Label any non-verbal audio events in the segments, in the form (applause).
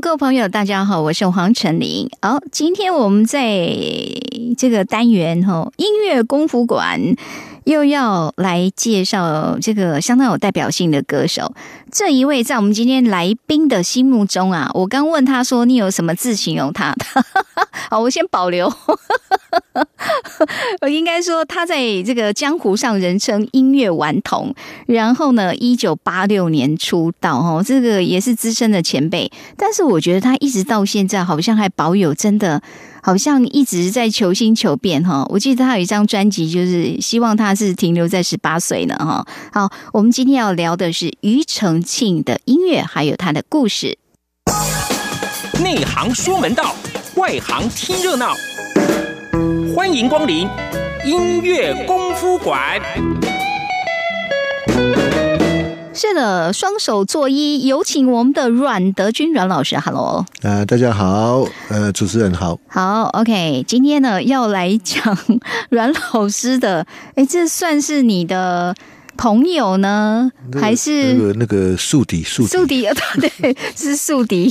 各位朋友，大家好，我是黄晨林。好，今天我们在这个单元哈音乐功夫馆。又要来介绍这个相当有代表性的歌手，这一位在我们今天来宾的心目中啊，我刚问他说你有什么字形容他？(laughs) 好，我先保留。我 (laughs) 应该说他在这个江湖上人称音乐顽童，然后呢，一九八六年出道哦，这个也是资深的前辈，但是我觉得他一直到现在好像还保有真的。好像一直在求新求变哈，我记得他有一张专辑，就是希望他是停留在十八岁呢哈。好，我们今天要聊的是庾澄庆的音乐，还有他的故事。内行说门道，外行听热闹，欢迎光临音乐功夫馆。是的，双手作揖，有请我们的阮德军阮老师。Hello，呃，大家好，呃，主持人好，好，OK，今天呢要来讲阮老师的，哎，这算是你的朋友呢，还是那个那个宿敌？宿宿敌啊，(laughs) 对，是宿敌，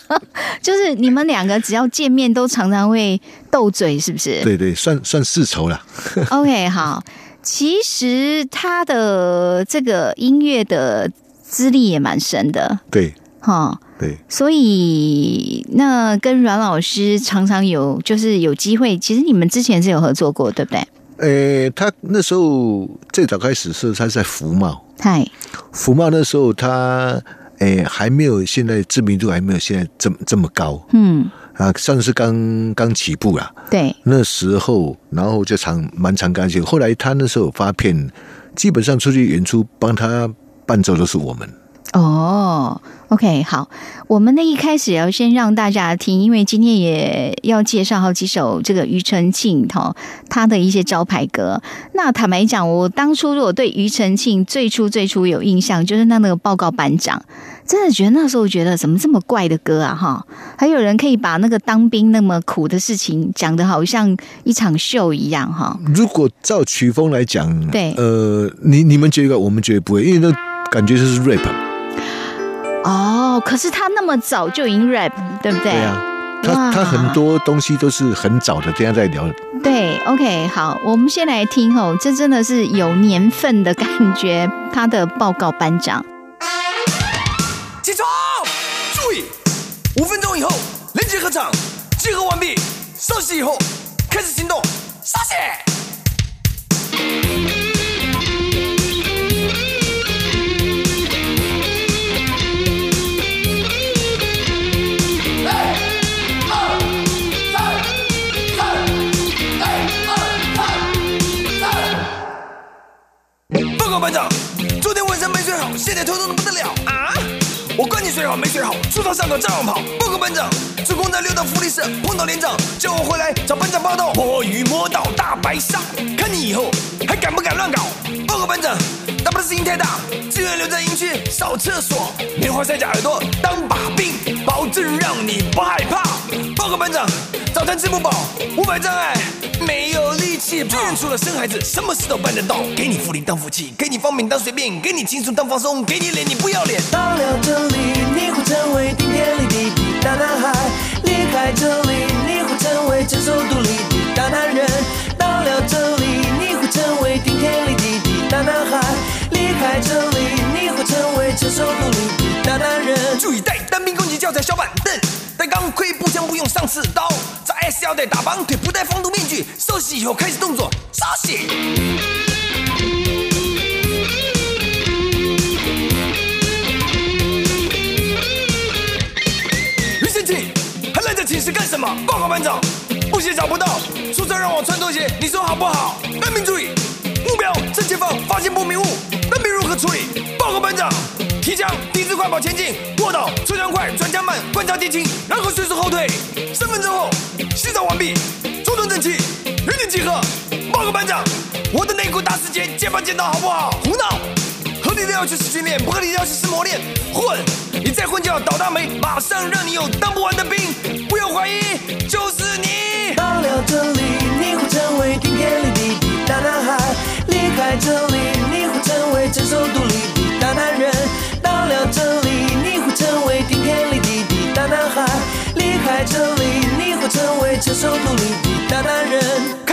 (laughs) 就是你们两个只要见面都常常会斗嘴，是不是？对对，算算世仇了。OK，好。其实他的这个音乐的资历也蛮深的，对，哈，对，所以那跟阮老师常常有就是有机会，其实你们之前是有合作过，对不对？诶，他那时候最早开始是他在福茂，嗨，福茂那时候他诶还没有现在知名度还没有现在这么这么高，嗯。啊，算是刚刚起步啦。对，那时候，然后就常蛮常干净。后来他那时候发片，基本上出去演出帮他伴奏都是我们。哦，OK，好，我们呢一开始要先让大家听，因为今天也要介绍好几首这个庾澄庆哈他的一些招牌歌。那坦白讲，我当初如果对庾澄庆最初最初有印象，就是那那个报告班长。真的觉得那时候觉得怎么这么怪的歌啊哈！还有人可以把那个当兵那么苦的事情讲的好像一场秀一样哈。如果照曲风来讲，对，呃，你你们觉得我们觉得不会，因为那感觉就是 rap。哦，可是他那么早就已经 rap，对不对？对啊，他他很多东西都是很早的，等下再聊。对，OK，好，我们先来听哦，这真的是有年份的感觉，他的报告班长。起床！注意，五分钟以后人机合唱，集合完毕。稍息以后开始行动。稍息。班长，昨天晚上没睡好，现在头痛的不得了啊！我管你睡好没睡好，出操上课照样跑。报告班长，主公在六道福利社碰到连长，叫我回来找班长报道。摸鱼摸到大白鲨，看你以后还敢不敢乱搞？报告班长，大不了声音太大，只愿留在营区扫厕所。棉花塞着耳朵当把柄，保证让你不害怕。报告班长，早餐吃不饱，五百障碍没有力气。军人除了生孩子，什么事都办得到。给你福利当福气，给你方便当随便，给你轻松当放松，给你脸你不要脸。到了这里，你会成为顶天立地的大男孩；离开这里，你会成为成熟独立的大男人。到了这里，你会成为顶天立地的大男孩；这里，你会成为成熟独立的大男人。注意带单兵攻击教材小板凳，带钢盔步枪不用上刺刀，在 S 要带打绑腿，不戴防毒面具。休息以后开始动作，稍息。庾澄庆，还愣着寝室干什么？报告班长，布鞋找不到，宿舍让我穿拖鞋，你说好不好？单兵注意，目标正前方，发现不明物，何处理？报告班长，提枪，低姿快跑前进，卧倒，出枪快，转枪慢，观察敌情，然后迅速后退。三分钟后，洗澡完毕，坐蹲整齐，原地集合。报告班长，我的内裤大师节见吧见到好不好？胡闹！合理的要求是训练，不合理的要求是磨练。混，你再混就要倒大霉，马上让你有当不完的兵。不要怀疑，就是你。到了这里，你会成为顶天立地的大男孩；离开这里，成为成熟独立的大男人。到了这里，你会成为顶天立地的大男孩；离开这里，你会成为成熟独立的大男人。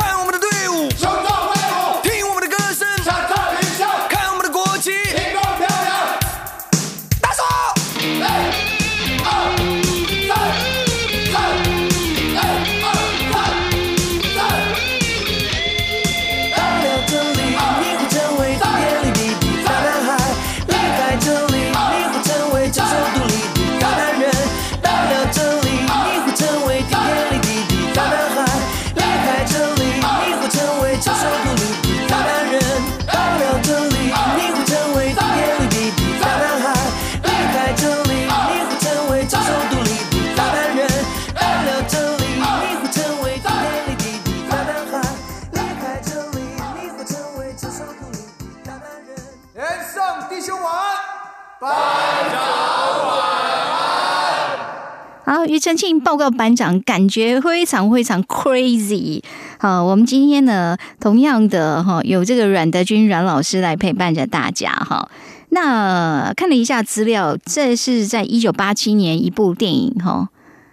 好，庾澄庆报告班长，感觉非常非常 crazy。好，我们今天呢，同样的哈，有这个阮德军阮老师来陪伴着大家哈。那看了一下资料，这是在一九八七年一部电影哈，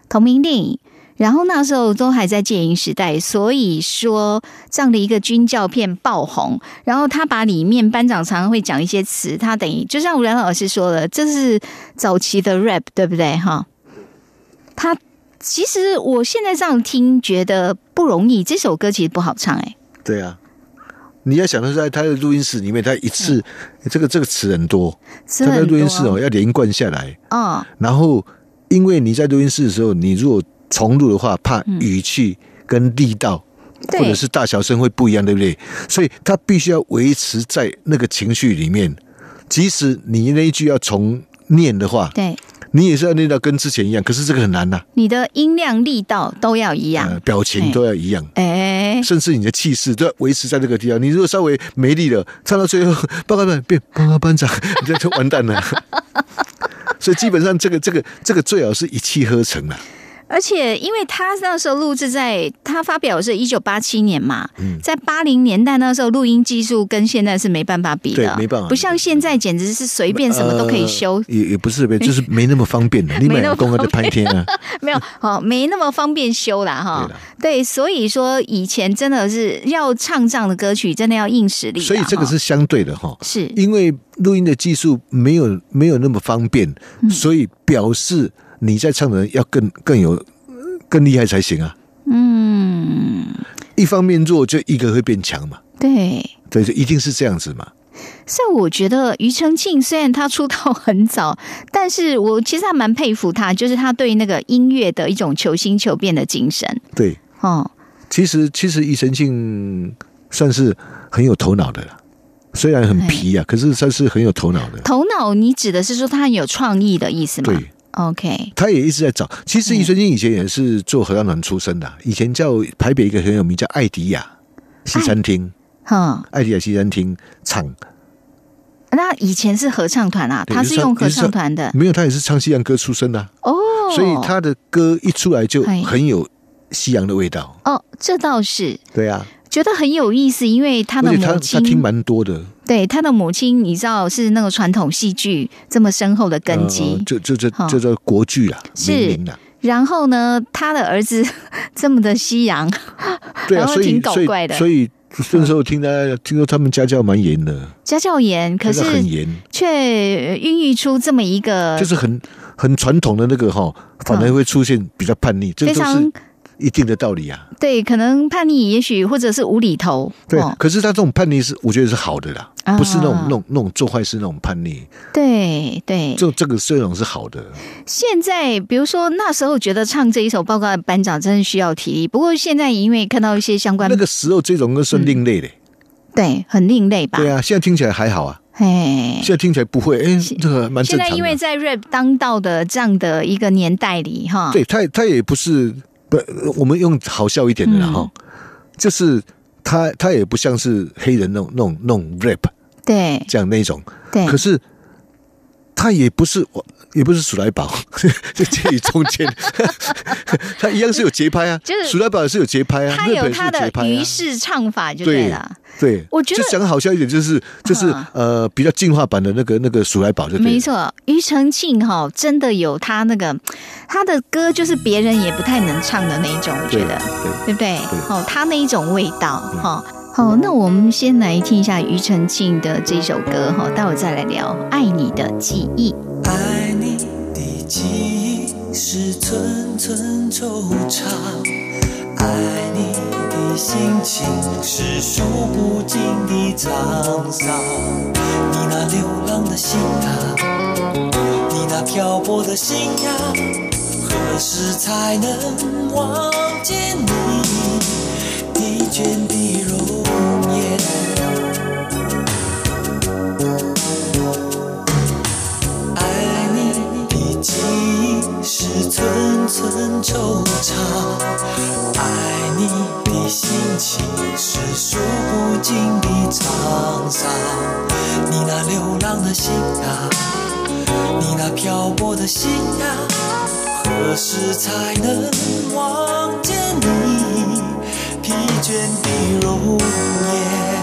同名电影。然后那时候都还在戒严时代，所以说这样的一个军教片爆红。然后他把里面班长常常会讲一些词，他等于就像阮老师说的，这是早期的 rap，对不对哈？他其实我现在这样听，觉得不容易。这首歌其实不好唱、哎，对啊，你要想的是在他的录音室里面，他一次、这个这个词很多，他在录音室哦要连贯下来，哦，然后因为你在录音室的时候，你如果重录的话，怕语气跟力道。对。或者是大小声会不一样，对不对？所以他必须要维持在那个情绪里面，即使你那一句要重念的话，对，你也是要练到跟之前一样。可是这个很难呐、你的音量、力道都要一样呃，。表情都要一样。哎、甚至你的气势都要维持在这个地方。你如果稍微没力了，唱到最后，报告班变报告班长，你 (laughs) 这就完蛋了。所以基本上，这个这个这个最好是一气呵成了。而且因为他那时候录制在他发表的是一九八七年嘛，嗯在八零年代那时候录音技术跟现在是没办法比的，没办法不像现在简直是随便什么都可以修，呃也也不是，就是没那么方便的。(laughs) 你买没那么工啊，在方便拍天啊，(laughs) 没有哦，没那么方便修啦哈对。对，所以说以前真的是要唱这样的歌曲，真的要硬实力。所以这个是相对的哈。是因为录音的技术没有没有那么方便，嗯所以表示你在唱的人要更更有更厉害才行啊。嗯，一方面弱，就一个会变强嘛。对。对，就一定是这样子嘛。所以我觉得庾澄庆虽然他出道很早，但是我其实还蛮佩服他，就是他对那个音乐的一种求新求变的精神。对，哦，其实其实庾澄庆算是很有头脑的啦，虽然很皮啊，可是算是很有头脑的。头脑你指的是说他很有创意的意思吗？对，，OK，他也一直在找。其实庾澄庆以前也是做合唱团出身的啊，以前叫台北一个很有名叫艾迪亚西餐厅，哈，艾迪亚西餐厅唱，那以前是合唱团啊，他是用合唱团的。没有，他也是唱西洋歌出身的啊、哦，所以他的歌一出来就很有西洋的味道。哦，这倒是。对啊，觉得很有意思，因为他的母亲他听蛮多的，对他的母亲，你知道是那个传统戏剧这么深厚的根基，呃这这这叫国剧啊，是。名伶啦。然后呢，他的儿子 (laughs) 这么的西洋，(laughs) 然后挺搞所以怪的。所以那时候听他听说他们家教蛮严的，家教严，可是很是严，却孕育出这么一个就是很很传统的那个哈，反而会出现比较叛逆，非常是一定的道理啊。对，可能叛逆，也许或者是无厘头，对哦，可是他这种叛逆是我觉得是好的啦，啊不是那种那种那种做坏事那种叛逆，对对。这这个这种是好的。现在比如说那时候觉得唱这一首报告的班长真的需要体力，不过现在因为看到一些相关那个时候这种歌是另类的，对很另类吧，对啊，现在听起来还好啊，哎现。在听起来不会，哎，这个蛮现正常的。在因为在 rap 当道的这样的一个年代里，哈，对他他也不是不，我们用好笑一点的啦嗯。哈，就是他他也不像是黑人那种那种那种 rap 对。这样那种，对，可是他也不是我，也不是鼠来宝，(laughs) 就介于中间。(laughs) 他一样是有节拍啊，就是鼠来宝也是有节拍啊，他有他的于。是唱法就对对了。对，我觉得就讲好笑一点，就是就是啊呃比较进化版的那个那个鼠来宝，就没错，庾澄庆哈真的有他那个他的歌，就是别人也不太能唱的那一种，我觉得对对不对？对哦，他那一种味道哈。好，那我们先来听一下庾澄庆的这首歌哈，待会再来聊《爱你的记忆》。爱你的记忆是寸寸惆怅，爱你的心情是数不尽的沧桑。你那流浪的心啊，你那漂泊的心呀、何时才能望见你疲倦的是寸寸惆怅，爱你的心情是数不尽的沧桑。你那流浪的心啊，你那漂泊的心啊，何时才能望见你疲倦的容颜？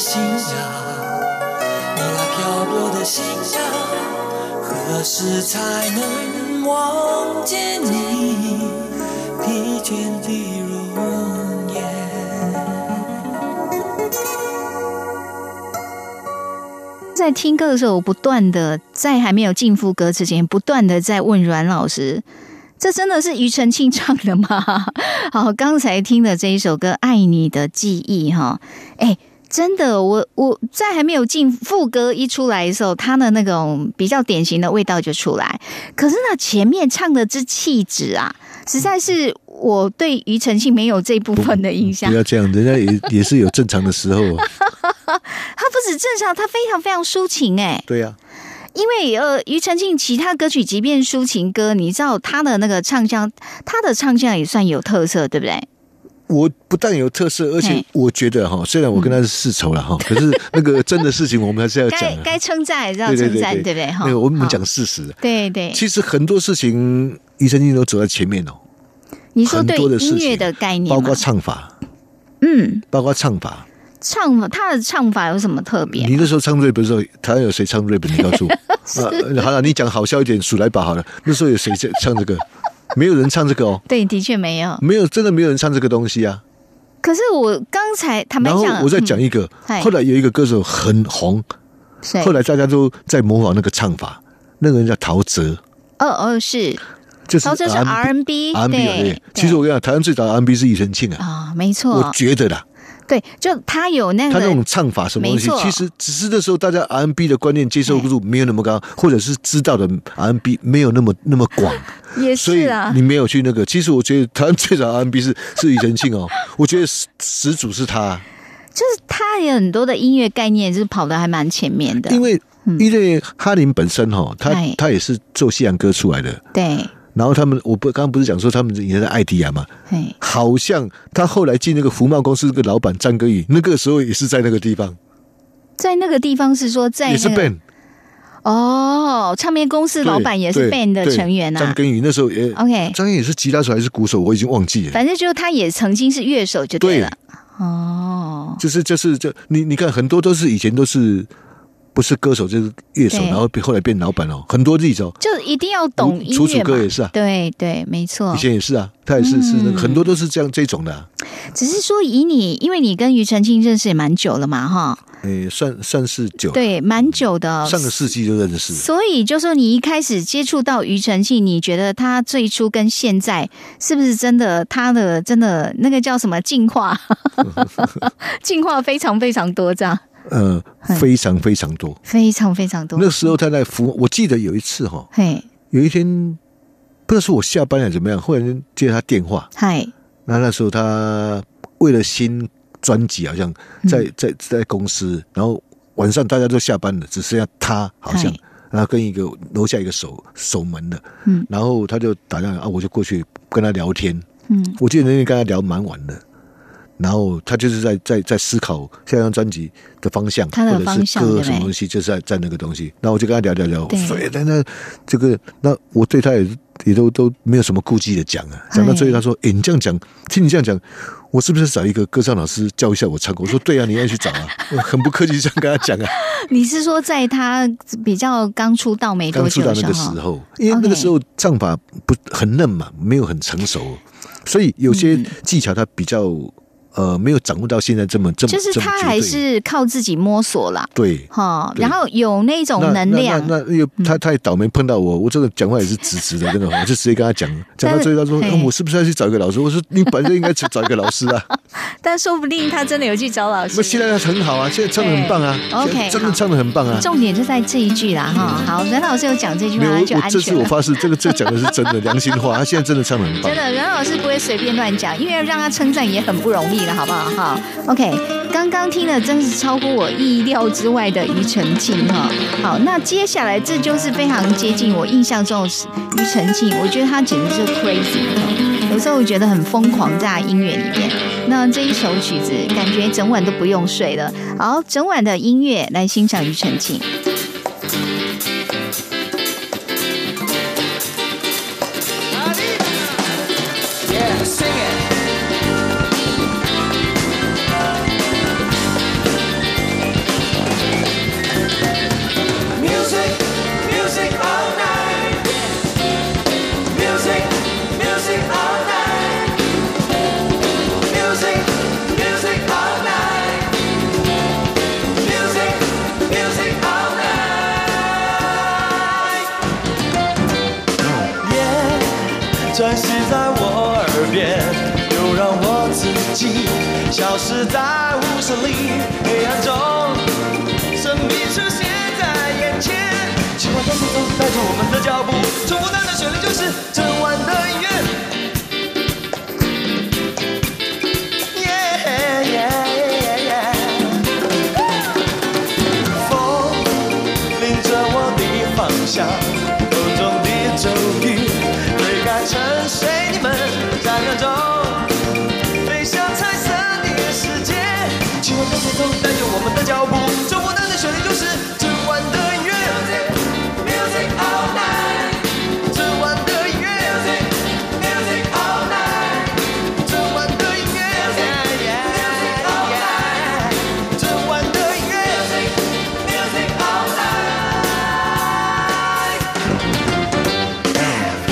心呀，你那漂泊的心呀，何时才能望见你疲倦的容颜？在听歌的时候，我不断的在还没有进副歌之前，不断的在问阮老师：“这真的是庾澄庆唱的吗？”好，刚才听的这一首歌《爱你的记忆》哈，哎，真的，我我在还没有进副歌一出来的时候，他的那种比较典型的味道就出来。可是呢，前面唱的之气质啊，实在是我对庾澄庆没有这部分的印象不。要这样，人家也也是有正常的时候啊。(laughs) 他不止正常，他非常非常抒情哎、对呀、因为呃，庾澄庆其他歌曲，即便抒情歌，你知道他的那个唱腔，他的唱腔也算有特色，对不对？我不但有特色，而且我觉得哈，虽然我跟他是世仇了哈，可是那个真的事情我们还是要讲啊。该该称赞还是要称赞，对对不对？哈那个我们讲事实，对对，其实很多事情庾澄庆都走在前面哦，你说对音乐的概念，包括唱法，嗯，包括唱法。唱法他的唱法有什么特别？你那时候唱 rap 的时候，台湾有谁唱 rap？你告诉我。(laughs) 啊，好了，你讲好笑一点，数来宝好了。那时候有谁在唱这个？(laughs) 没有人唱这个哦，对，的确没有。没有，真的没有人唱这个东西啊。可是我刚才坦白然后讲，我再讲一个嗨，后来有一个歌手很红，后来大家都在模仿那个唱法，那个人叫陶喆，哦哦是。就是陶喆是 R&B，R&B 对。其实我跟你讲，台湾最早的 R&B 是庾澄庆啊，啊，没错。我，觉得啦，对，就他有那个他那种唱法什么东西其实只是那时候大家 R&B 的观念接受度没有那么高，或者是知道的 R&B 没有那么那么广，(laughs) 也所以是啊你，没有去那个。其实我觉得台湾最早的 R&B 是是庾澄庆哦，(laughs) 我觉得始始祖是他，就是他有很多的音乐概念，就是跑的还蛮前面的。因为因为哈林本身哈，他哎。他也是做西洋歌出来的，对，然后他们我不刚刚不是讲说他们以前在艾迪亚嘛，嘿，好像他后来进那个福茂公司那个老板张根宇，那个时候也是在那个地方，在那个地方是说在也是 band。哦，唱片公司老板也是 band 的成员啊。张根宇那时候也 OK 张根宇是吉他手还是鼓手，我已经忘记了。反正就他也曾经是乐手就对对了。哦，就是就是就你你看很多都是以前都是不是歌手就是乐手，然后后来变老板哦，很多例子哦。就一定要懂音楚楚乐嘛。歌也是啊对对，没错以。前也是啊，他也是是很多都是这样这种的啊，只是说以你，因为你跟庾澄庆认识也蛮久了嘛，哈，诶，算算是久，对，蛮久的。上个世纪就认识。所以就说你一开始接触到庾澄庆，你觉得他最初跟现在是不是真的他的真的那个叫什么进化，(laughs) 进化非常非常多，这样呃，非常非常多。非常非常多。那时候他在服，我记得有一次哈，嘿，有一天不知道是我下班还是怎么样，忽然间接他电话，嗨，那那时候他为了新专辑，好像在在在公司，然后晚上大家都下班了，只剩下他好像，然后跟一个楼下一个守守门的，嗯然后他就打电话啊，我就过去跟他聊天，嗯，我记得那天跟他聊蛮晚的。然后他就是在在在思考下张专辑的方向，他的或者是方向歌什么东西，就是在在那个东西。然后我就跟他聊聊聊，对所以那那这个那我对他也也都都没有什么顾忌的讲啊。讲到最后，他说：“诶，你这样讲，听你这样讲，我是不是找一个歌唱老师教一下我唱歌？”我说：“对啊，你要去找啊。(laughs) ”我很不客气这样跟他讲啊。(laughs) 你是说在他比较刚出道没多久的道那个时候？因为那个时候唱法不很嫩嘛，没有很成熟，所以有些嗯技巧他比较呃没有掌握到现在这么这么就是他还是靠自己摸索啦，对。哈，然后有那种能量，嗯那那那因为他他也倒霉碰到我，我这个讲话也是直直的，真的，我就直接跟他讲，讲到最后他说、我是不是要去找一个老师？我说你本来就应该去找一个老师啊。(laughs) 但说不定他真的有去找老师。那现在很好啊，现在唱的很棒啊，OK，真的唱的很棒啊。重点就在这一句啦，哈。好，阮老师有讲这句话，就安全这。次我发誓，这个这个讲的是真的良心话，他现在真的唱的很棒真。的，阮老师不会随便乱讲，因为要让他称赞也很不容易了，好不好？哈，OK，刚刚听的真是超乎我意料之外的庾澄庆哈。好，那接下来这就是非常接近我印象中的庾澄庆，我觉得他简直是 crazy 哈。有时候我觉得很疯狂在他音乐里面。那这一首曲子，感觉整晚都不用睡了。好，整晚的音乐来欣赏庾澄庆。消失在无声里，黑暗中，神秘出现在眼前。希望在途中带着我们的脚步，重复的旋律就是整晚的音乐。风领着我的方向，口中的咒语推开沉睡你们闪亮中，着我们的脚步，祝福的旋律就是整晚的音乐。Music all night，整晚的音乐。Music all night，整晚的音乐。Music all night，整晚的音乐。Music all night，风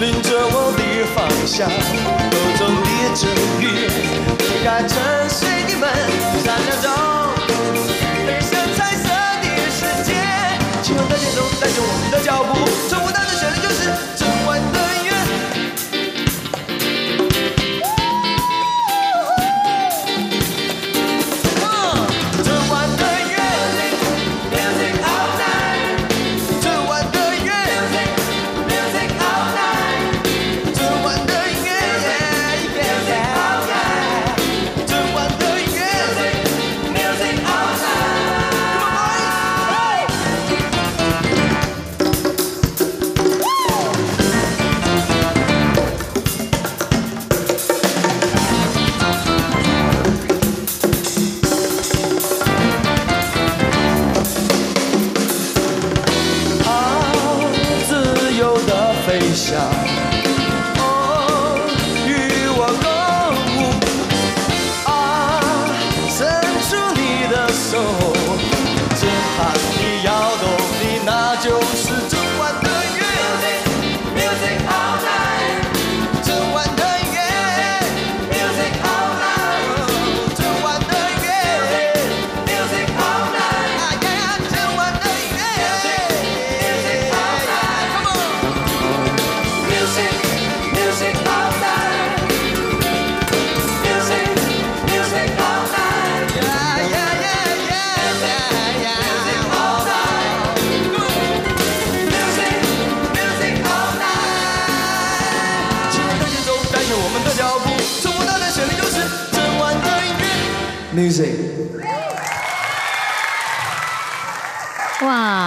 领着我的方向，口中的咒语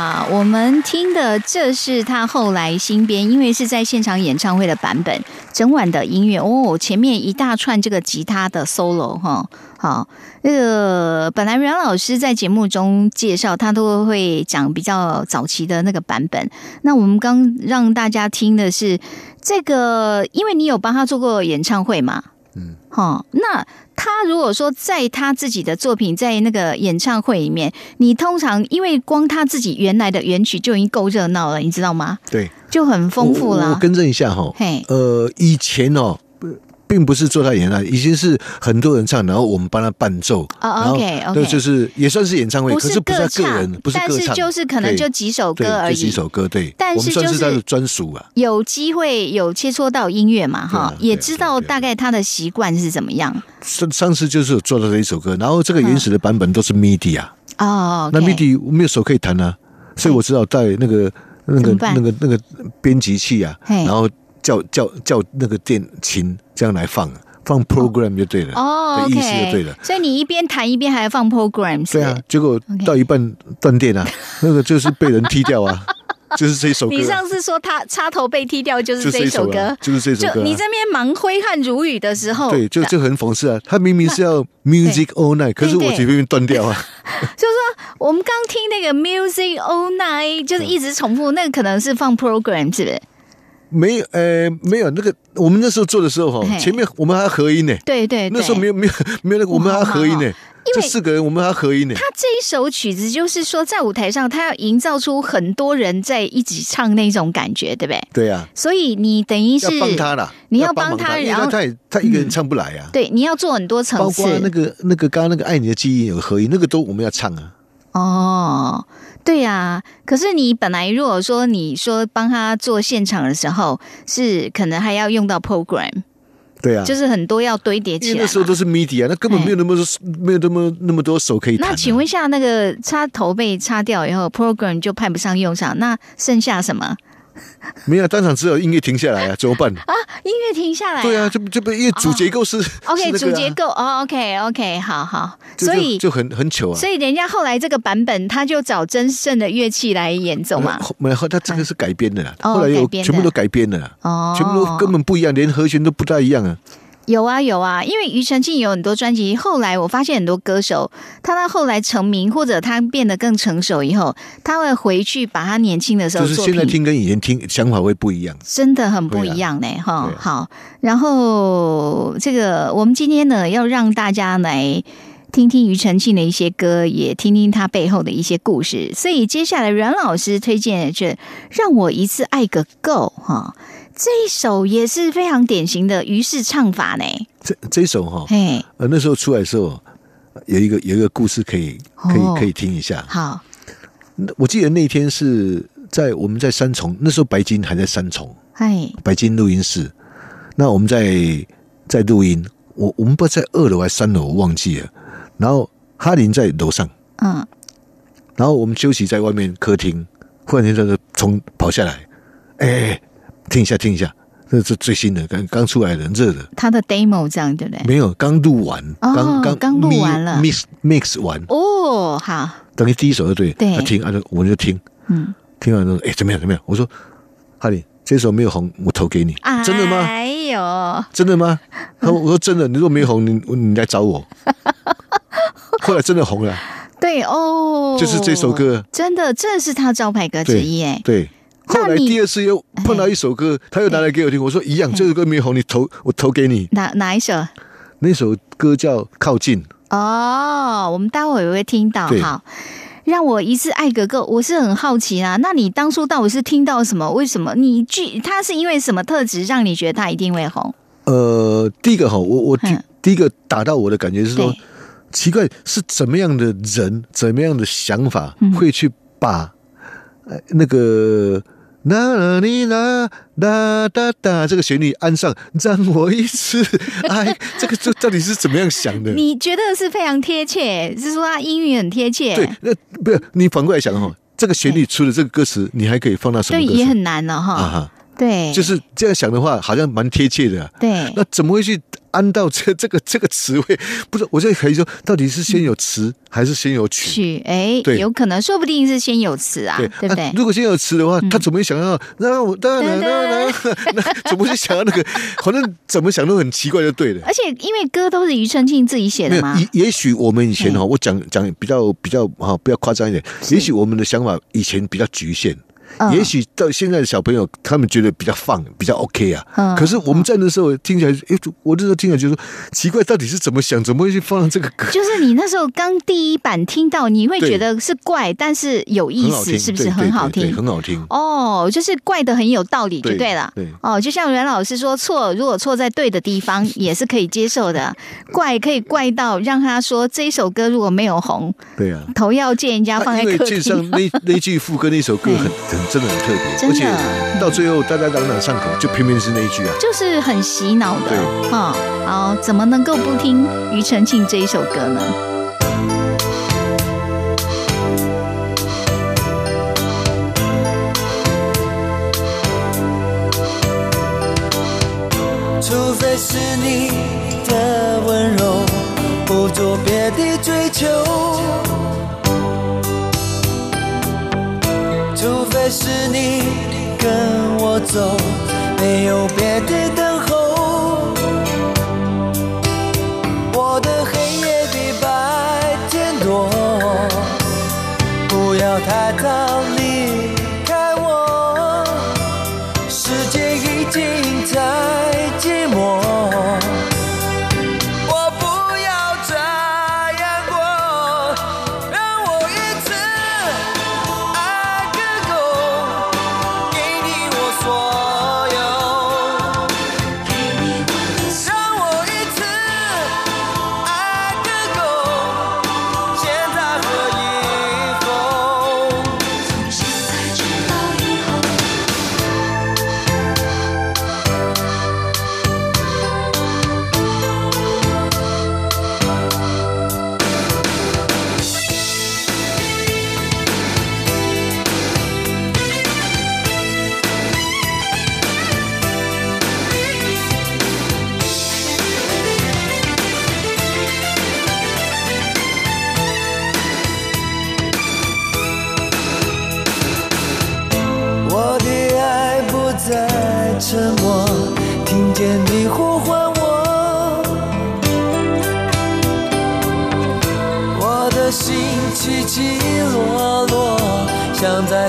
啊，我们听的这是他后来新编，因为是在现场演唱会的版本，整晚的音乐哦，前面一大串这个吉他的 solo 哈，好，那个本来阮老师在节目中介绍，他都会讲比较早期的那个版本。那我们刚让大家听的是这个，因为你有帮他做过演唱会嘛，嗯，好，那他如果说在他自己的作品在那个演唱会里面，你通常因为光他自己原来的原曲就已经够热闹了，你知道吗？对，就很丰富了我。更正一下哈嘿，呃，以前哦。不并不是坐他演唱，已经是很多人唱，然后我们帮他伴奏。哦然后 OK，OK 对，就是也算是演唱会，不可是不是他个人，不是但歌唱，是就是可能就几首歌而已。就几首歌，对。但我们是就是他的专属啊。有机会有切磋到音乐嘛，哈、也知道大概他的习惯是怎么样。上上次就是有做到这一首歌，然后这个原始的版本都是 MIDI 啊，哦那 OK MIDI 我没有手可以弹啊，所以我只好带那个那个那个那个编辑器啊，然后叫叫叫那个电琴这样来放，放 program 就对了，哦的意思就对了。所以你一边弹一边还要放 program，对啊，结果到一半断电啊，(laughs) 那个就是被人踢掉啊，(laughs) 就是这首歌啊。你上次说他插头被踢掉就是就这首歌就是这首歌啊就你这边忙挥汗如雨的时候，对，就就很讽刺啊！他明明是要 (laughs) music all night，可是我对这边断掉啊。就是说我们刚听那个 music all night，就是一直重复，那个可能是放 program，是不是？没有，呃，没有那个，我们那时候做的时候哈，前面我们还要合音呢。对对对，那时候没有没有没有那个，我们还要合音呢。这四个人我们还要合音呢。他这一首曲子，就是说在舞台上，他要营造出很多人在一起唱那种感觉，对不对？对啊，所以你等于是要帮他了，你要帮帮他然后他也他一个人唱不来啊。对，你要做很多层次。包括那个那个刚刚那个爱你的记忆有合音，那个都我们要唱啊。哦，对呀、可是你本来如果说你说帮他做现场的时候，是可能还要用到 program，、对啊，就是很多要堆叠起来因。为那时候都是 media，，那根本没有那么多没有那么那么多手可以啊。那请问一下，那个插头被插掉以后，program 就派不上用场，那剩下什么？没有，当场只有音乐停下来啊，怎么办？啊，音乐停下来、对啊，这不这不因为主结构是、OK，主结构哦，OK OK，好好，所以就就很很糗啊。所以人家后来这个版本，他就找真正的乐器来演奏嘛。后没有，他这个是改编的啦，啊后来有改编的全部都改编了啦，哦，全部都根本不一样，连和弦都不大一样啊。有啊有啊，因为庾澄庆有很多专辑，后来我发现很多歌手，他到后来成名或者他变得更成熟以后，他会回去把他年轻的时候就是。现在听跟以前听想法会不一样。真的很不一样呢，哈、好，然后这个我们今天呢，要让大家来听听庾澄庆的一些歌，也听听他背后的一些故事。所以接下来阮老师推荐的这《让我一次爱个够》哈，这一首也是非常典型的于氏唱法呢。这这一首哈、嘿，呃，那时候出来的时候，有一个有一个故事可以可以、哦。可以听一下。好，那我记得那天是在我们在三重，那时候白金还在三重哎，白金录音室，那我们在在录音，我我们不在二楼还是三楼，我忘记了。然后哈林在楼上，嗯，然后我们休息在外面客厅，忽然间这个从跑下来，哎、哎听一下听一下，这是最新的，刚刚出来的，很热的。他的 demo 这样对不对？没有，刚录完，哦刚刚刚录完了 mix mix 完，哦，好，等于第一首就对，对他听，啊，就我就听，嗯，听完之后，哎，怎么样，怎么样？我说，哈利，这首没有红，我投给你，真的吗？哎呦，真的吗？他说我说真的，你如果没有红，你你来找我。(laughs) 后来真的红了，对哦，就是这首歌，真的，这是他招牌歌之一哎。对。后来第二次又碰到一首歌，他又拿来给我听，我说一样，这首歌没有红，你投我投给你。哪哪一首？那首歌叫《靠近》，哦，我们待会也会听到。对好，让我一次爱个够，我是很好奇啊。那你当初到底是听到什么？为什么你具他是因为什么特质让你觉得他一定会红？呃，第一个哈，我我第嗯第一个打到我的感觉是说，奇怪是怎么样的人，怎么样的想法嗯会去把呃那个。啦哩啦哒哒哒，这个旋律安上，让我一次爱，(laughs) 这个这到底是怎么样想的？你觉得是非常贴切，是说他音域很贴切？对，那不是你反过来想哈，这个旋律除了这个歌词，你还可以放到什么对？也很难了哈。啊哈，对，就是这样想的话，好像蛮贴切的啊、对那怎么会去安到这 (laughs) 这个这个词汇？不是，我就可以说，到底是先有词还是先有曲？曲，哎，对有可能，说不定是先有词啊，对不对啊？如果先有词的话，他怎么会想到？那我当然噔那那 (laughs) 那怎么会想到那个？反正怎么想都很奇怪，就对了。而且因为歌都是庾澄庆自己写的嘛，也也许我们以前哈，嗯我讲讲比较比较哈，比较夸张一点。也许我们的想法以前比较局限，嗯也许到现在的小朋友，他们觉得比较放，比较 OK 啊。嗯可是我们在那时候听起来，诶，我那时候听起来就说奇怪，到底是怎么想，怎么会去放这个歌？就是你那时候刚第一版听到，你会觉得是怪，但是有意思，是不是很好听？很好听。哦，就是怪的很有道理，就对对了。对哦，就像袁老师说，错如果错在对的地方，也是可以接受的。怪可以怪到让他说这一首歌如果没有红，对啊。头要借人家放啊因为在客厅。那那句副歌那首歌很 (laughs) 很真的很特别，真的而且到最后大家朗朗上口，就偏偏是那一句啊。就是很洗脑的对哈、好，怎么能够不听庾澄庆这一首歌呢？除非是你的温柔，不做别的追求。是你跟我走，没有别的像在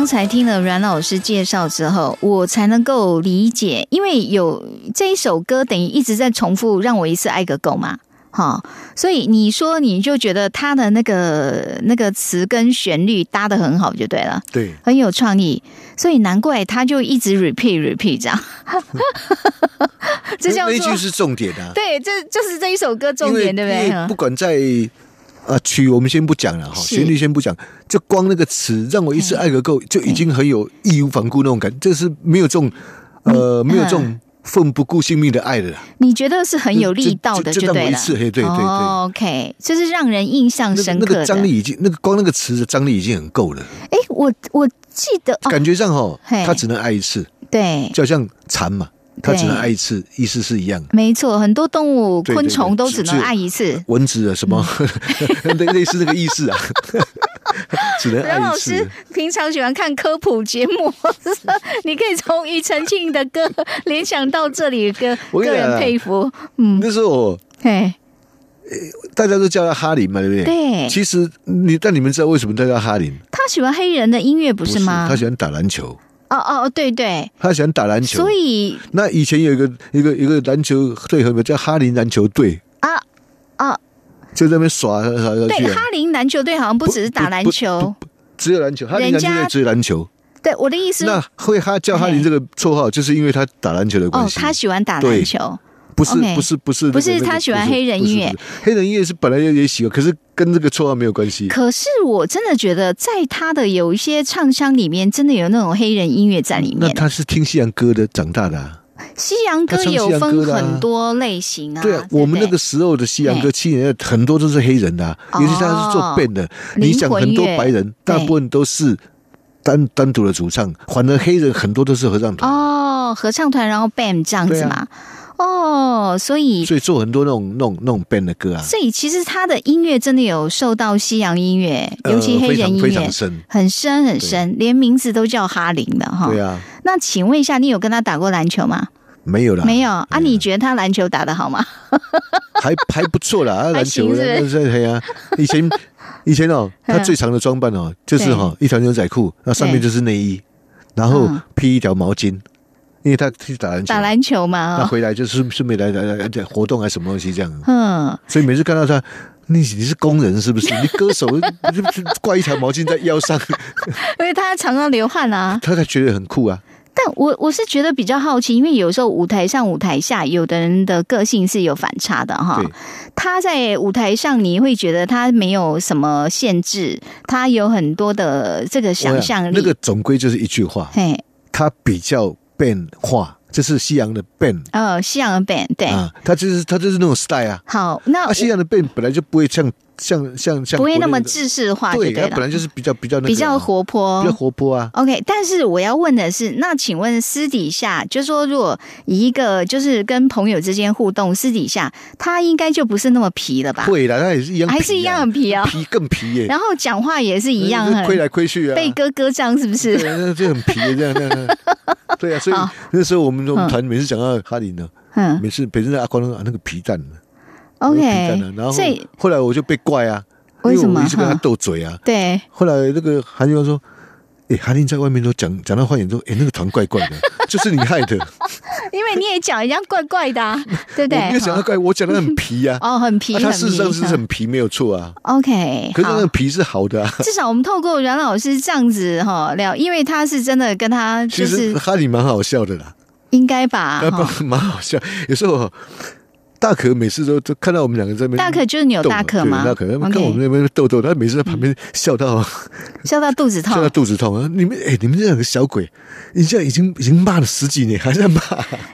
刚才听了阮老师介绍之后，我才能够理解，因为有这一首歌等于一直在重复“让我一次爱个够”嘛，哈，所以你说你就觉得他的那个那个词跟旋律搭的很好，就对了，对，很有创意，所以难怪他就一直 repeat repeat 这样，(laughs) 这叫做那一句是重点啊。对，这就是这一首歌重点，对不对？不管在啊曲，我们先不讲了哈，旋律先不讲，就光那个词“让我一次爱个够”，就已经很有义无反顾那种感，这是没有这种呃没有这种奋不顾性命的爱的啦。你觉得是很有力道的，就对一次嘿对对对。哦 OK，就是让人印象深刻那。个张力已经，那个光那个词的张力已经很够了，哎，我我记得哦，感觉上哈嘿，他只能爱一次，对，就好像蝉嘛，它只能对爱一次，意思是一样。没错，很多动物、对对昆虫都只能爱一次。蚊子啊，什么 (laughs) 类类似那个意思啊，(laughs) 只能爱一阮老师。平常喜欢看科普节目，(laughs) 你可以从庾澄庆的歌联想到这里的歌，个人我跟你讲啊佩服。嗯，那时候我嘿，大家都叫他哈林嘛，对不对？对其实你但你们知道为什么他叫哈林？他喜欢黑人的音乐，不不是吗？他喜欢打篮球，哦哦哦，对对，他喜欢打篮球。所以。那以前有一个一个一个篮球队，很有名叫哈林篮球队，啊啊，就在那边耍耍耍对。哈林篮球队好像不只是打篮球，只有篮球，哈林篮球队只有篮球。对我的意思，那会哈叫哈林这个绰号，就是因为他打篮球的关哦，他喜欢打篮球，不是不是不是不是他喜欢黑人音乐黑人音乐是本来也喜欢，可是跟这个绰号没有关系。可是我真的觉得，在他的有一些唱腔里面，真的有那种黑人音乐在里面。那他是听西洋歌的长大的、啊，西洋歌有分很多类型啊，对啊，不我们那个时候的西洋歌，对七年代很多都是黑人的、尤其他是做 band 的。你想很多白人，大部分都是单单独的主唱，反而黑人很多都是合唱团，哦，合唱团然后 band 这样子嘛，哦，所以所以做很多那种那种那种 band 的歌啊，所以其实他的音乐真的有受到西洋音乐，呃尤其黑人音乐常深。很深很深，连名字都叫哈林的哈。对啊，那请问一下，你有跟他打过篮球吗？没有啦，没有啊？你觉得他篮球打得好吗？还还不错啦，(laughs) 啊篮球还行是不是那是嘿啊，以前以前哦，嗯他最长的装扮哦，就是哈一条牛仔裤，那上面就是内衣，然后嗯披一条毛巾，因为他去打篮球，打篮球嘛？哦那回来就是顺便来来来来活动还是什么东西这样，嗯，所以每次看到他。你你是工人是不是？(laughs) 你歌手挂一条毛巾在腰上，(laughs) 因为他常常流汗啊。他才觉得很酷啊。但我我是觉得比较好奇，因为有时候舞台上、舞台下，有的人的个性是有反差的哈。他在舞台上，你会觉得他没有什么限制，他有很多的这个想象力。那个总归就是一句话，嘿，他比较变化，这是西洋的变呃，西洋的 band 对，啊，它就是它就是那种 style 啊。好，那啊，西洋的变本来就不会像像像像不会那么制式化，对，对，它本来就是比较比较那个啊比较活泼，比较活泼啊。OK，但是我要问的是，那请问私底下，就说如果以一个就是跟朋友之间互动，私底下他应该就不是那么皮了吧？会啦，它也是一样啊，还是一样很皮啊？皮更皮耶，然后讲话也是一样很亏来亏去啊，被哥哥这样，是不是？对，那就很皮的这样这样。对啊，所以那时候我们我们团每次讲到哈林呢，嗯。每次每次阿光啊那个皮蛋，那个皮蛋，OK，啊，然后后来我就被怪啊，为什么一直跟他哈斗嘴啊。对，后来那个韩立光说：“哎，韩林在外面都讲讲到坏眼说，哎，那个团怪怪的，(laughs) 就是你害的。(laughs) 因为你也讲人家怪怪的、啊，(laughs) 对对？好没有讲他怪，我讲的很皮呀。哦，很皮，啊他事实上是很皮，没有错啊。OK，可是那好个皮是好的啊。至少我们透过阮老师这样子哈聊，因为他是真的跟他其就是实哈林蛮好笑的啦。”应该吧，蛮好笑。有时候大可每次都都看到我们两个在那边大可就是你有大可吗大可看我们那边逗逗，他每次在旁边笑到笑到肚子痛笑到。肚子痛啊！你们哎，你们这两个小鬼，你现在已经已经骂了十几年，还在骂，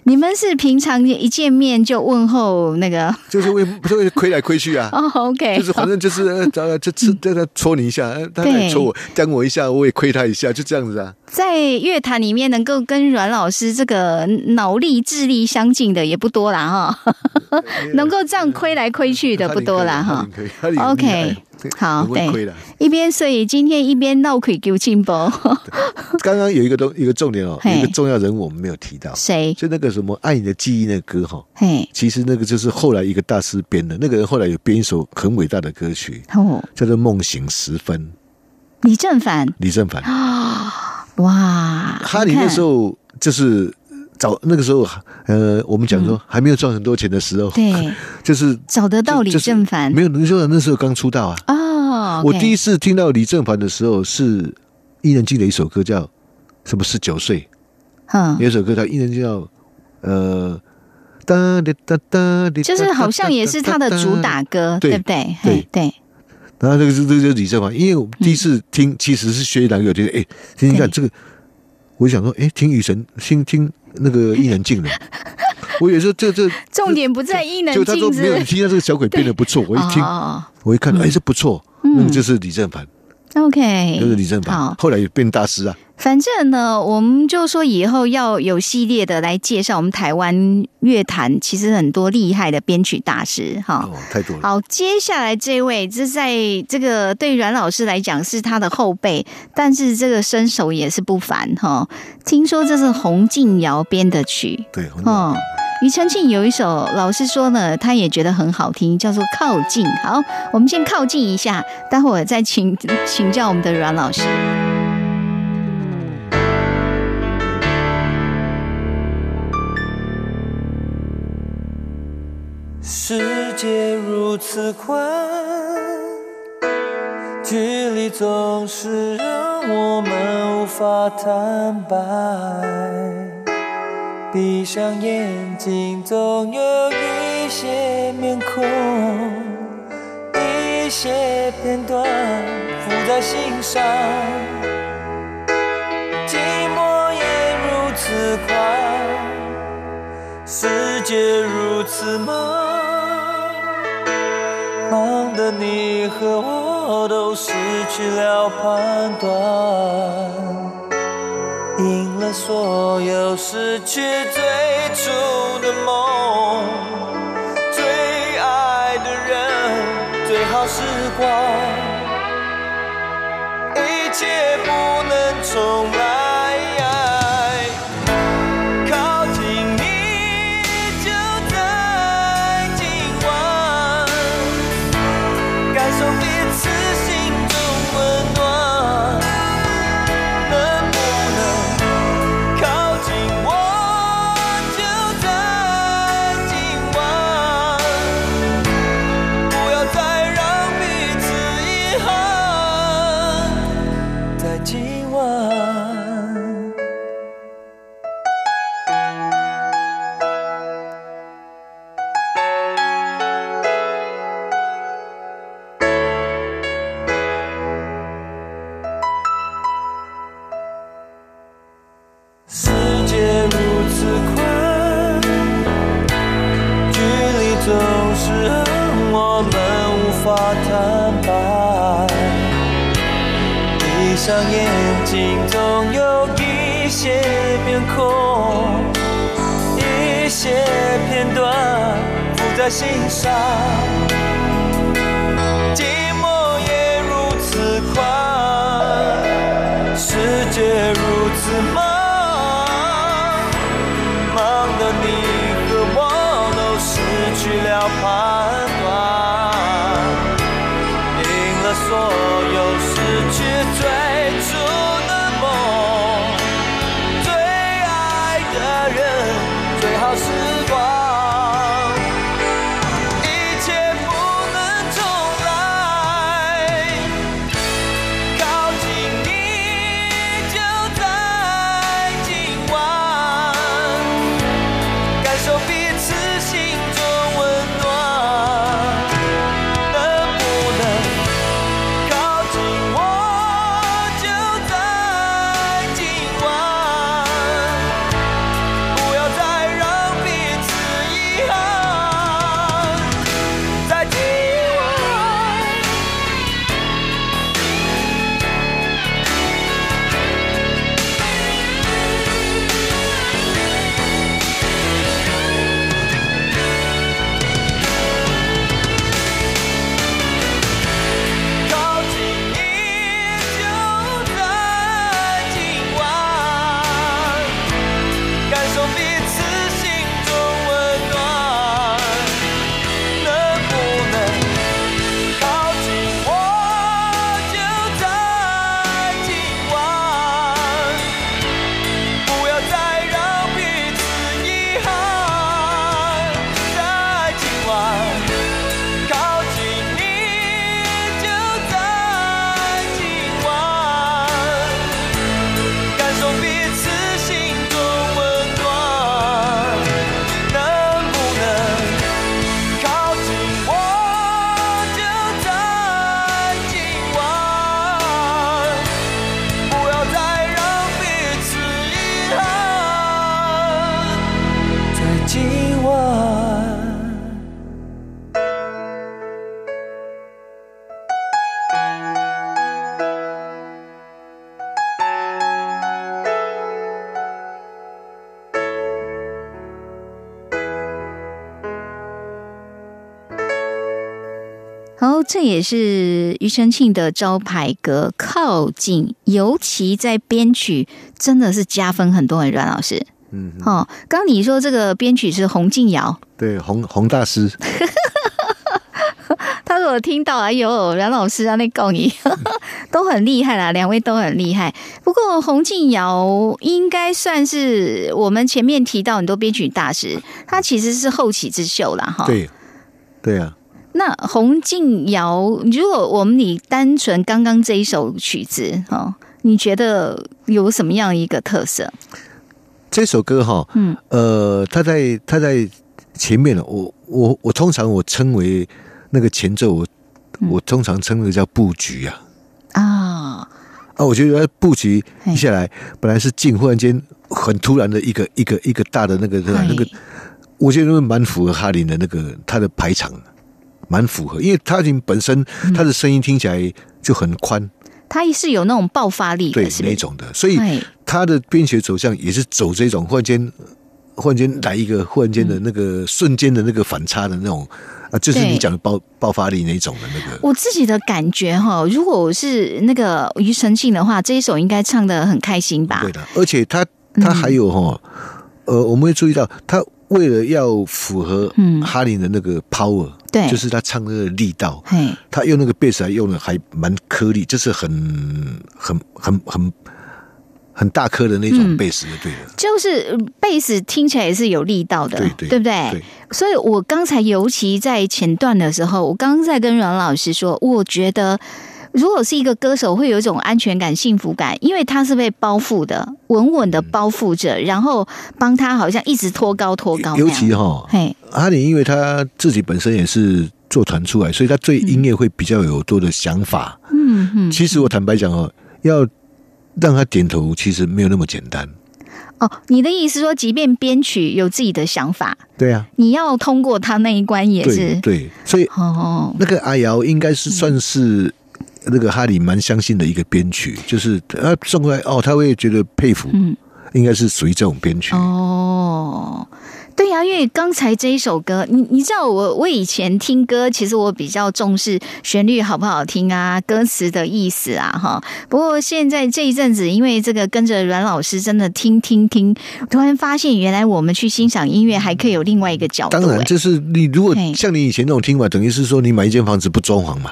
你们是平常一见面就问候那个？就是为就会亏来亏去啊。(laughs) 哦，OK，就是反正就是呃，他就吃在他戳你一下，呃他来戳我，将我一下，我也亏他一下，就这样子啊。在乐坛里面能够跟阮老师这个脑力、智力相近的也不多啦哈，(laughs) 能够这样亏来亏去的不多啦哈。OK，好对。一边所以今天一边闹鬼丢进波，(laughs) 刚刚有一个东一个重点哦，有一个重要人物我们没有提到，谁？就那个什么《爱你的记忆》那个歌哈，嘿，其实那个就是后来一个大师编的，那个人后来有编一首很伟大的歌曲，哦，叫做《梦醒时分》，李正凡。李正凡。(gasps) 哇，哈林那时候候就是找那个时候，呃，我们讲说还没有赚很多钱的时候，嗯对 (laughs) 就是找得到李正凡没有，那时候那时候刚出道啊。(laughs) 哦，我第一次次听到李正凡的时候是伊能静的一首歌，叫什么？十九岁，嗯有一首歌叫伊能静叫呃。哒哒哒哒哒，就是好像也是他的主打歌，对对不对？对对，然后这个是这个就是李正凡，因为我第一次听其实是薛男友，就是哎，听听看对这个，我想说，哎，听雨神，听听那个伊能静的，(laughs) 我有时候这这重点不在伊能就他说静没有，你听到这个小鬼变得不错，我一听，哦我一看，哎，这不错，那个就是李正凡，，OK，就是李正凡，，后来也变大师啊，反正呢，我们就说以后要有系列的来介绍我们台湾乐坛，其实很多厉害的编曲大师哈。哦，太多了，好，接下来这位，这在这个对阮老师来讲是他的后辈，但是这个身手也是不凡哈。听说这是洪敬尧编的曲，对，很哦，庾澄庆有一首，老师说呢，他也觉得很好听，叫做《靠近》。好，我们先靠近一下，待会儿再请请教我们的阮老师。世界如此宽，距离总是让我们无法坦白。闭上眼睛，总有一些面孔，一些片段浮在心上。寂寞也如此快。世界如此忙，忙得你和我都失去了判断，赢了所有，失去最初的梦，最爱的人，最好时光，一切不能重来。心好，这也是庾澄庆的招牌歌《靠近》，尤其在编曲真的是加分很多。很阮老师，嗯，哦，刚你说这个编曲是洪敬尧，对，洪洪大师，(laughs) 他说我听到，哎呦，阮老师啊，那告你 (laughs) 都很厉害啦，两位都很厉害。不过洪敬尧应该算是我们前面提到很多编曲大师，他其实是后起之秀啦，哈。对，对啊，那洪静瑶，如果我们你单纯刚刚这一首曲子哦，你觉得有什么样一个特色？这首歌哈，嗯，呃，他在他在前面了，我我我通常我称为那个前奏，我嗯。我通常称那个叫布局啊啊，啊，我觉得布局下来，本来是静，忽然间很突然的一个一个一个大的那个那个，我觉得蛮符合哈林的那个他的排场，蛮符合，因为他已经本身嗯。他的声音听起来就很宽，它是有那种爆发力对？那种的，所以哎。他的编曲走向也是走这种忽然间，忽然间来一个忽然间的那个瞬间的那个反差的那种啊，就是你讲的爆爆发力那种的那个。我自己的感觉哈，如果我是那个庾澄庆的话，这一首应该唱的很开心吧。对？的，而且他他还有哈，呃，我们会注意到他为了要符合嗯。哈林的那个 power，对就是他唱歌的力道，嘿，他用那个贝斯还用的还蛮颗粒，就是很很很很很大颗的那种嗯贝斯，就对的。就是贝斯听起来也是有力道的，对对不对？对所以我刚才尤其在前段的时候，我刚刚在跟阮老师说，我觉得如果是一个歌手，会有一种安全感、幸福感，因为他是被包覆的，稳稳的包覆着，然后帮他好像一直拖高、拖高。尤其哈，嘿，阿里因为他自己本身也是做团出来，所以他对音乐会比较有多的想法。嗯嗯，其实我坦白讲哦，要让他点头，其实没有那么简单。哦，你的意思说，即便编曲有自己的想法，对啊，你要通过他那一关也是对，所以哦，那个阿瑶应该是算是那个哈里蛮相信的一个编曲，就是他送过来哦，他会觉得佩服，嗯应该是属于这种编曲。哦。对呀、因为刚才这一首歌，你你知道我我以前听歌，其实我比较重视旋律好不好听啊，歌词的意思啊，哈。不过现在这一阵子，因为这个跟着阮老师真的听听听，突然发现原来我们去欣赏音乐还可以有另外一个角度、当然，哎这是你如果像你以前那种听法，等于是说你买一间房子不装潢嘛，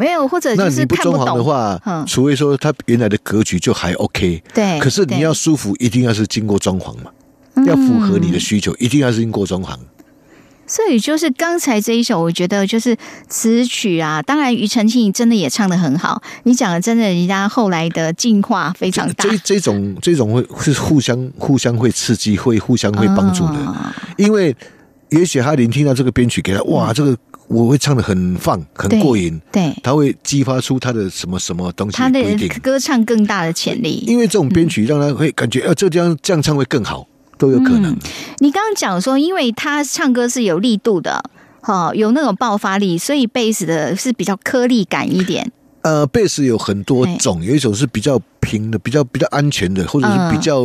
没有，或者就是那你不懂潢的话，嗯，除非说它原来的格局就还 OK，对。可是你要舒服，一定要是经过装潢嘛，要符合你的需求，一定要是经过装潢。所以就是刚才这一首，我觉得就是词曲啊，当然庾澄庆真的也唱的很好。你讲的真的，人家后来的进化非常大这，这种这种会是互相互相会刺激，会互相会帮助的。啊因为也许哈林听到这个编曲给他，哇，这个我会唱的很放，很过瘾，对他会激发出他的什么什么东西，他的。歌唱更大的潜力。因为这种编曲让他会感觉，呃，这这样这样唱会更好，都有可能。你刚刚讲说，因为他唱歌是有力度的，哈、有那种爆发力，所以贝斯的是比较颗粒感一点。呃，贝斯有很多种，有一种是比较平的，比较比较安全的，或者是比较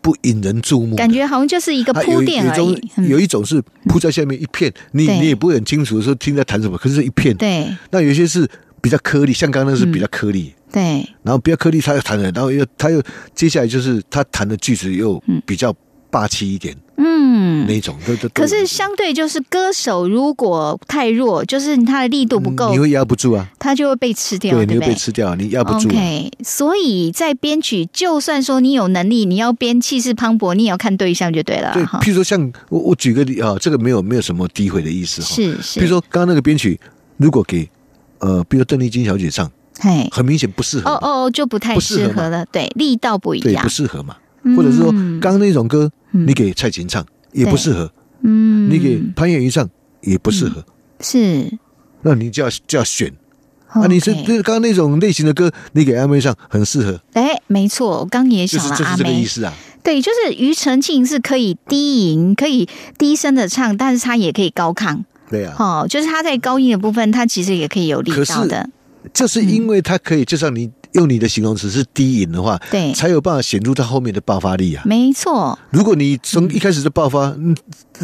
不引人注目的。感觉好像就是一个铺垫而有一种有一种是铺在下面一片，你你也不会很清楚的说听在弹什么，可是一片。对。那有一些是比较颗粒，像刚刚那是比较颗粒，对，然后比较颗粒，他又弹了，然后又他又接下来就是他弹的句子又比较霸气一点，嗯那。种。都都都可是相对就是歌手如果太弱，就是他的力度不够你，会压不住啊，他就会被吃掉，对，你会？被吃掉，你压不住啊。OK，所以在编曲，就算说你有能力，你要编气势磅礴，你也要看对象就对了对，哈。譬如说像我我举个例啊，这个没有没有什么诋毁的意思哈。是是，比如说刚刚那个编曲，如果给呃，比如邓丽君小姐唱，嘿，很明显不适合哦嘛，哦，就不太不适合了，对，力道不一对，样不，适合嘛。或者是说嗯。刚刚那种歌，嗯。你给蔡琴唱也不适合，嗯，你给潘越云唱也不适合，是。那你就要就要选。啊。你是刚刚那种类型的歌，你给阿妹唱很适合，哎，没错，我刚也想了阿妹就是这个意，思啊。对，就是庾澄庆是可以低吟，可以低声的唱，但是他也可以高亢，对啊，哦，就是他在高音的部分，他其实也可以有力可是道的，就是因为他可以，就像你用你的形容词是低吟的话，对才有办法显出它后面的爆发力啊。没错，如果你从一开始就爆发，嗯，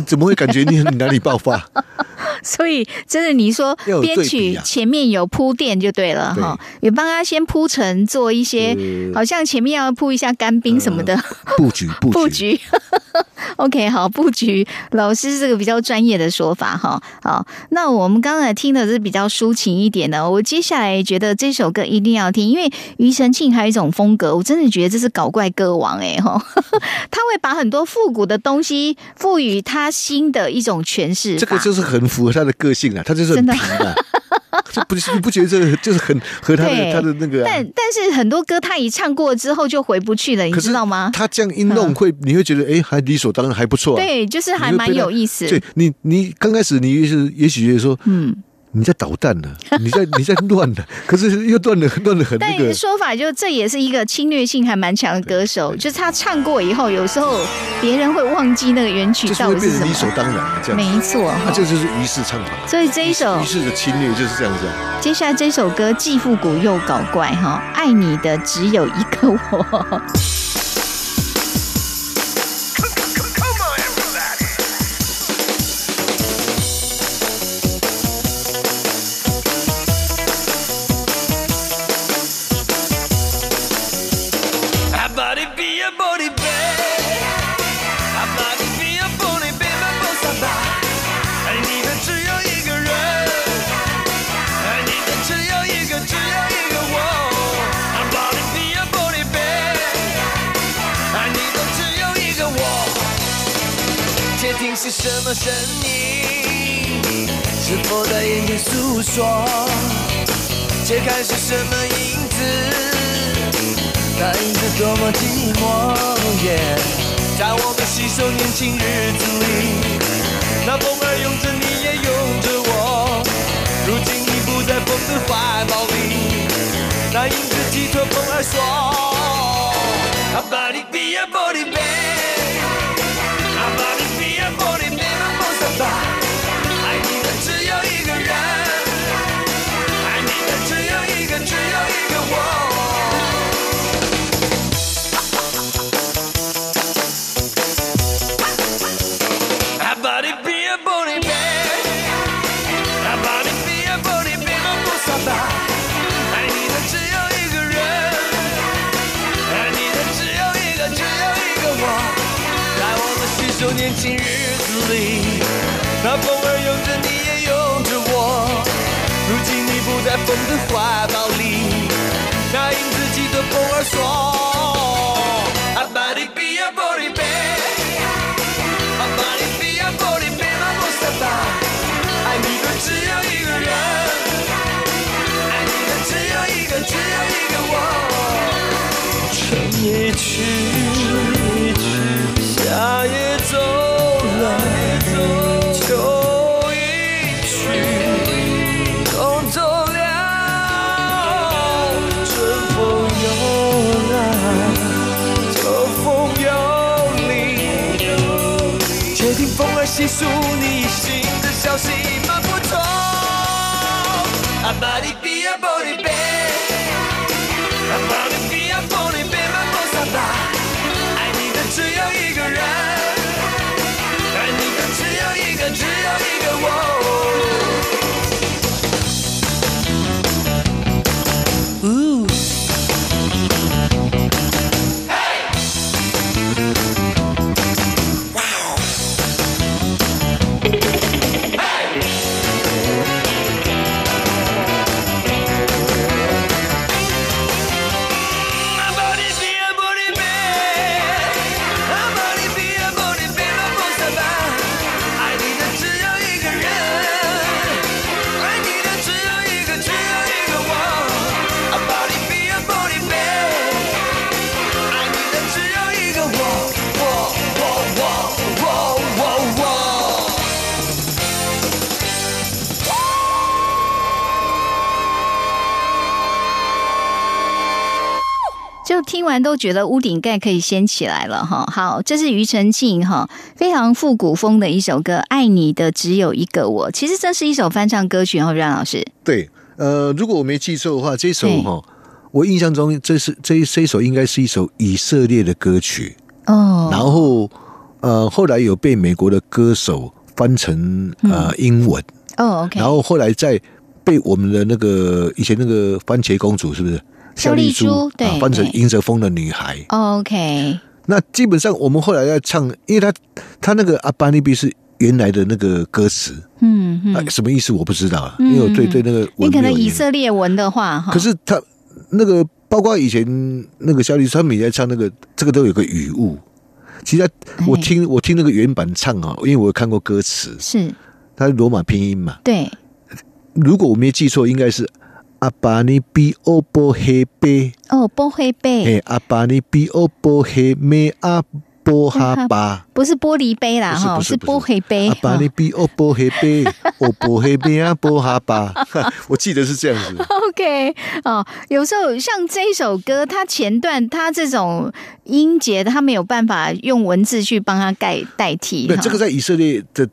怎么会感觉你很哪里爆发？(laughs) 所以真的，你说编曲前面有铺垫就对了哈，也帮他先铺陈做一些，呃好像前面要铺一下干冰什么的、布局布局布局。(laughs) (laughs) OK，好，布局老师这个比较专业的说法哈。好，那我们刚才听的是比较抒情一点的，我接下来觉得这首歌一定要听，因为庾澄庆还有一种风格，我真的觉得这是搞怪歌王哎哈，他会把很多复古的东西赋予他新的一种诠释。这个就是很符合他的个性啊，他就是很真的啊。这不是你不觉得这个就是很和他的他的那个、啊？但但是很多歌他一唱过之后就回不去了，你知道吗？他这样一弄会，你会觉得哎，还理所当然，还不错、啊。对，就是还蛮有意思。对你，你刚开始你也是也许觉得说，嗯，你在捣蛋呢，(laughs) 你在你在乱呢，可是又乱的乱的很那个但。说法就这也是一个侵略性还蛮强的歌手，就是他唱过以后，有时候别人会忘记那个原曲到底是什变成理所。当然的这样，没错哈，那这就是于是唱法。所以这一首于是的侵略就是这样子啊。接下来这首歌既复古又搞怪哈，爱你的只有一个我。是什么声音？是否在眼前诉说？揭开是什么影子？那影子多么寂寞耶在我们携手年轻日子里，那风儿拥着你，也拥着我。如今你不在风的怀抱里，那影子寄托风儿说。阿巴里比亚玻完都觉得屋顶盖可以掀起来了哈。好，这是庾澄庆哈，非常复古风的一首歌，《爱你的只有一个我》。其实这是一首翻唱歌曲哦，阮老师。对，呃，如果我没记错的话，这首对哈，我印象中这是这这一首应该是一首以色列的歌曲，哦，然后呃，后来有被美国的歌手翻成呃英文，哦，OK，然后后来再被我们的那个以前那个番茄公主是不是？肖丽珠对啊，翻成迎着风的女孩。OK，那基本上我们后来在唱，因为他他那个阿巴尼比是原来的那个歌词，嗯嗯，啊，什么意思我不知道因为我对对那个你可能以色列文的话哈，可是他那个包括以前那个小丽珠，他们也在唱那个，这个都有个语误。其实他我哎听我听那个原版唱啊，因为我有看过歌词，是。它是罗马拼音嘛。对。如果我没记错，应该是阿巴尼比欧波黑贝，哦，波黑贝嘿，阿巴尼比欧波黑妹阿波哈巴。不是玻璃杯啦哈，不是波黑杯阿巴哈尼比欧波黑贝，欧波黑贝阿波哈巴，我记得是这样子。OK，哦，有时候像这一首歌，它前段它这种音节，它没有办法用文字去帮它代代替对，哈。这个在以色列的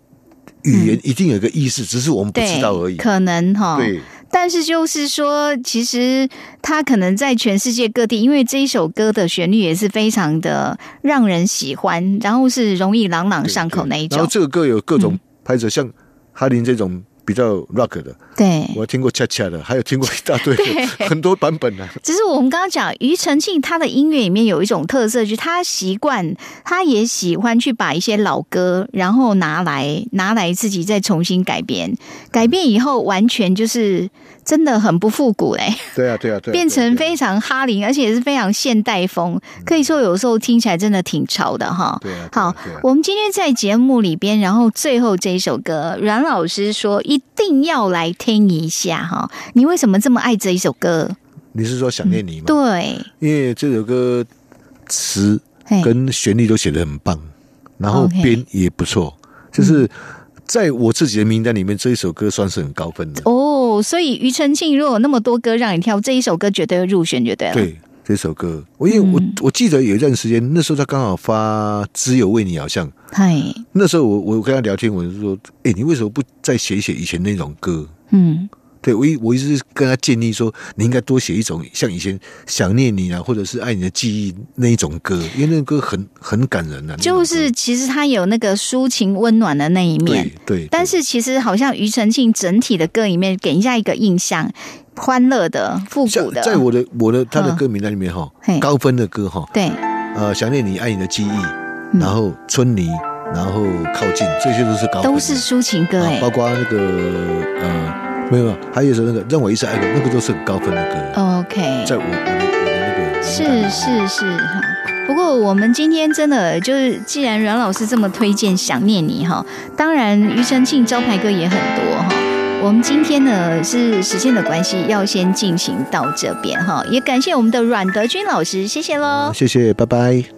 语言一定有个意思，只是我们不对知道而已。可能哈。对，但是就是说，其实他可能在全世界各地，因为这一首歌的旋律也是非常的让人喜欢，然后是容易朗朗上口那一种。然后这个歌有各种拍子，像哈林这种比较 rock 的，对，我听过恰恰的，还有听过一大堆的很多版本呢、只是我们刚刚讲庾澄庆他的音乐里面有一种特色，就是他习惯，他也喜欢去把一些老歌，然后拿来拿来自己再重新改编，改编以后完全就是真的很不复古嘞、对啊，对啊，对啊，变成非常哈林，而且也是非常现代风，可以说有时候听起来真的挺潮的哈。对好我们今天在节目里边，然后最后这一首歌，阮老师说一定要来听一下哈。你为什么这么爱这一首歌？你是说想念你吗？对，因为这首歌词跟旋律都写的很棒，然后编也不错，就是在我自己的名单里面，这一首歌算是很高分的。哦，所以庾澄庆如果有那么多歌让你挑，这一首歌绝对会入选，绝对了。对，这首歌，我因为我、嗯我记得有一段时间，那时候他刚好发《只有为你》，好像嗨，那时候我我跟他聊天，我就说，哎、你为什么不再写一写以前那种歌？嗯对我一我一直跟他建议说，你应该多写一种像以前想念你啊，或者是爱你的记忆那一种歌，因为那个歌很很感人啊。就是其实他有那个抒情温暖的那一面对，对，但是其实好像庾澄庆整体的歌里面给人家一个印象，欢乐的、复像古的，在我的我的他的嗯。歌名单里面哈，高分的歌哈，对，呃，想念你爱你的记忆，嗯。然后春泥，然后靠近，这些都是高都是抒情歌包括那个呃没有，没有还有一首那个让我一直爱的，那个都是很高分的歌，OK，在我我的我的那个哦是是是哈。不过我们今天真的就是，既然阮老师这么推荐《想念你》哈，当然庾澄庆招牌歌也很多哈。我们今天呢是时间的关系，要先进行到这边哈，也感谢我们的阮德军老师，谢谢喽。谢谢，拜拜。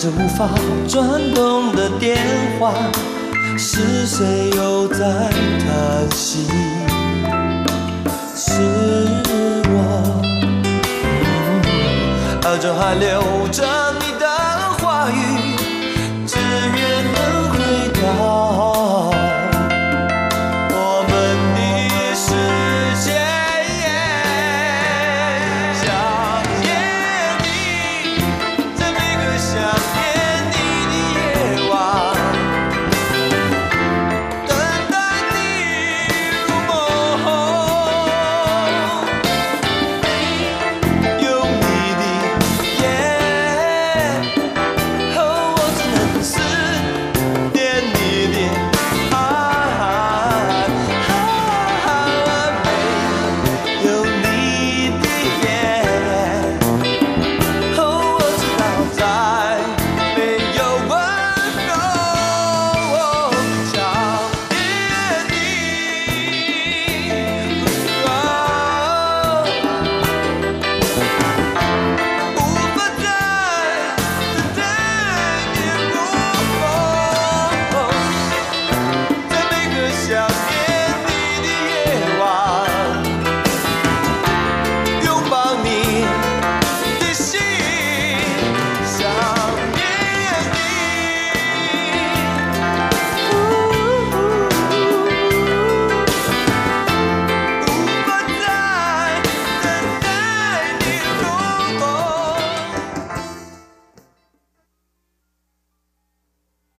着无法转动的电话，是谁又在叹息？是我，耳中还留着